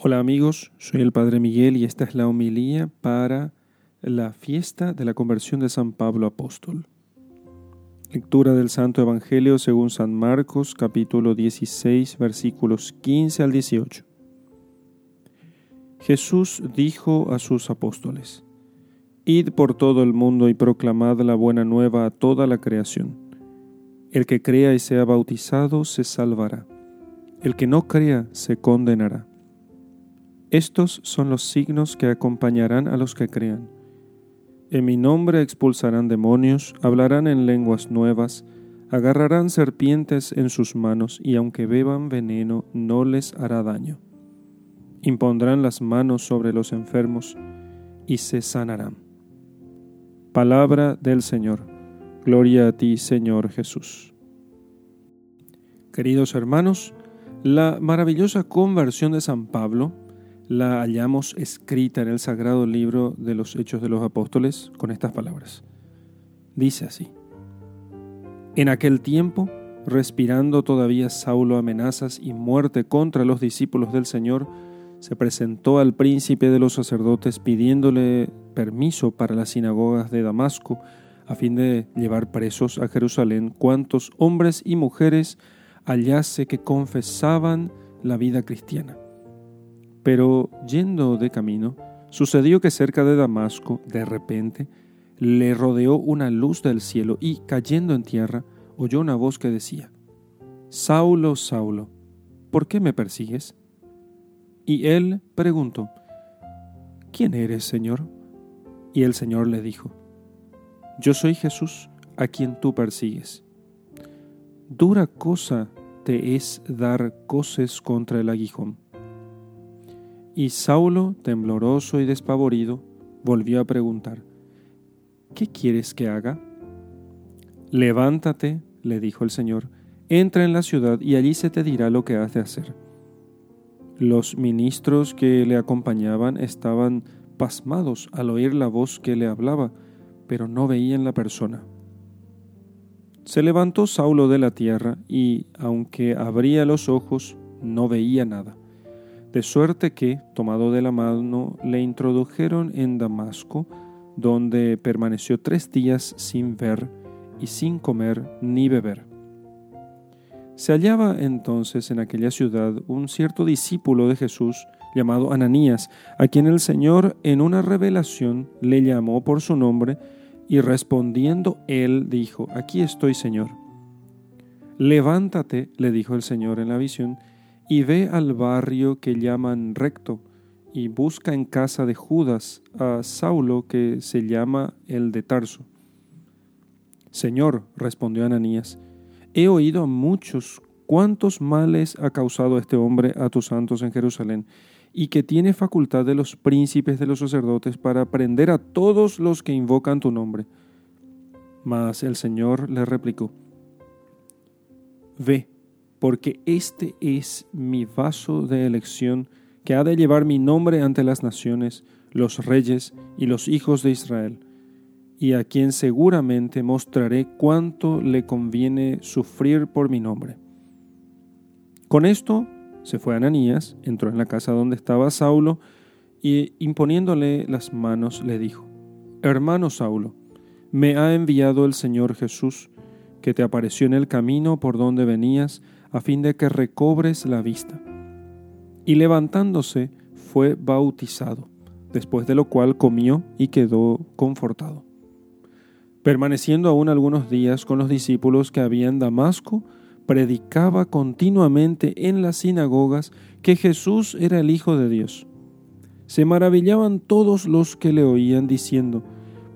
Hola amigos, soy el Padre Miguel y esta es la homilía para la fiesta de la conversión de San Pablo Apóstol. Lectura del Santo Evangelio según San Marcos capítulo 16 versículos 15 al 18. Jesús dijo a sus apóstoles, Id por todo el mundo y proclamad la buena nueva a toda la creación. El que crea y sea bautizado se salvará. El que no crea se condenará. Estos son los signos que acompañarán a los que crean. En mi nombre expulsarán demonios, hablarán en lenguas nuevas, agarrarán serpientes en sus manos y aunque beban veneno no les hará daño. Impondrán las manos sobre los enfermos y se sanarán. Palabra del Señor. Gloria a ti, Señor Jesús. Queridos hermanos, la maravillosa conversión de San Pablo la hallamos escrita en el sagrado libro de los Hechos de los Apóstoles con estas palabras. Dice así, En aquel tiempo, respirando todavía Saulo amenazas y muerte contra los discípulos del Señor, se presentó al príncipe de los sacerdotes pidiéndole permiso para las sinagogas de Damasco a fin de llevar presos a Jerusalén cuantos hombres y mujeres hallase que confesaban la vida cristiana. Pero yendo de camino, sucedió que cerca de Damasco, de repente, le rodeó una luz del cielo y, cayendo en tierra, oyó una voz que decía, Saulo, Saulo, ¿por qué me persigues? Y él preguntó, ¿quién eres, Señor? Y el Señor le dijo, Yo soy Jesús, a quien tú persigues. Dura cosa te es dar coces contra el aguijón. Y Saulo, tembloroso y despavorido, volvió a preguntar, ¿qué quieres que haga? Levántate, le dijo el Señor, entra en la ciudad y allí se te dirá lo que has de hacer. Los ministros que le acompañaban estaban pasmados al oír la voz que le hablaba, pero no veían la persona. Se levantó Saulo de la tierra y, aunque abría los ojos, no veía nada de suerte que, tomado de la mano, le introdujeron en Damasco, donde permaneció tres días sin ver y sin comer ni beber. Se hallaba entonces en aquella ciudad un cierto discípulo de Jesús llamado Ananías, a quien el Señor en una revelación le llamó por su nombre, y respondiendo él dijo, Aquí estoy, Señor. Levántate, le dijo el Señor en la visión, y ve al barrio que llaman recto, y busca en casa de Judas a Saulo que se llama el de Tarso. Señor, respondió Ananías, he oído a muchos cuántos males ha causado este hombre a tus santos en Jerusalén, y que tiene facultad de los príncipes de los sacerdotes para prender a todos los que invocan tu nombre. Mas el Señor le replicó, Ve, porque este es mi vaso de elección que ha de llevar mi nombre ante las naciones, los reyes y los hijos de Israel, y a quien seguramente mostraré cuánto le conviene sufrir por mi nombre. Con esto se fue Ananías, entró en la casa donde estaba Saulo, y imponiéndole las manos le dijo, Hermano Saulo, me ha enviado el Señor Jesús, que te apareció en el camino por donde venías, a fin de que recobres la vista. Y levantándose fue bautizado, después de lo cual comió y quedó confortado. Permaneciendo aún algunos días con los discípulos que había en Damasco, predicaba continuamente en las sinagogas que Jesús era el Hijo de Dios. Se maravillaban todos los que le oían diciendo,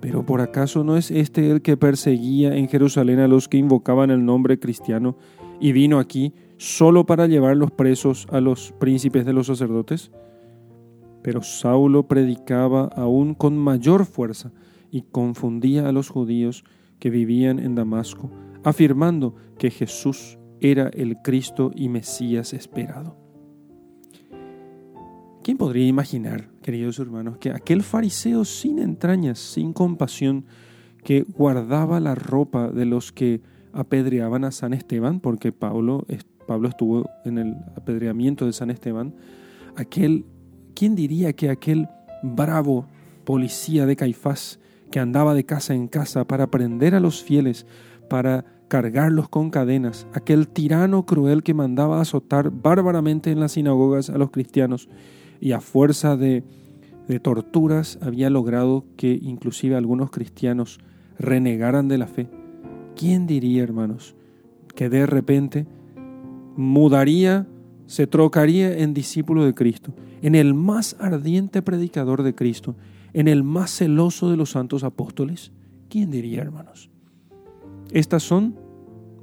¿pero por acaso no es este el que perseguía en Jerusalén a los que invocaban el nombre cristiano y vino aquí solo para llevar los presos a los príncipes de los sacerdotes? Pero Saulo predicaba aún con mayor fuerza y confundía a los judíos que vivían en Damasco, afirmando que Jesús era el Cristo y Mesías esperado. ¿Quién podría imaginar, queridos hermanos, que aquel fariseo sin entrañas, sin compasión, que guardaba la ropa de los que apedreaban a San Esteban, porque Pablo, Pablo estuvo en el apedreamiento de San Esteban, aquel, ¿quién diría que aquel bravo policía de Caifás que andaba de casa en casa para prender a los fieles, para cargarlos con cadenas, aquel tirano cruel que mandaba azotar bárbaramente en las sinagogas a los cristianos y a fuerza de, de torturas había logrado que inclusive algunos cristianos renegaran de la fe. ¿Quién diría, hermanos, que de repente mudaría, se trocaría en discípulo de Cristo, en el más ardiente predicador de Cristo, en el más celoso de los santos apóstoles? ¿Quién diría, hermanos? Estas son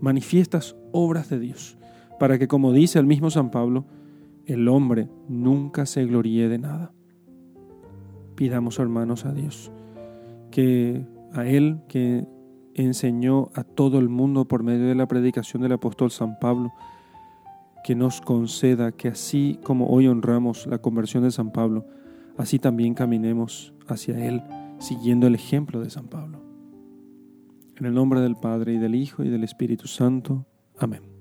manifiestas obras de Dios, para que, como dice el mismo San Pablo, el hombre nunca se gloríe de nada. Pidamos, hermanos, a Dios que a Él que enseñó a todo el mundo por medio de la predicación del apóstol San Pablo, que nos conceda que así como hoy honramos la conversión de San Pablo, así también caminemos hacia Él siguiendo el ejemplo de San Pablo. En el nombre del Padre y del Hijo y del Espíritu Santo. Amén.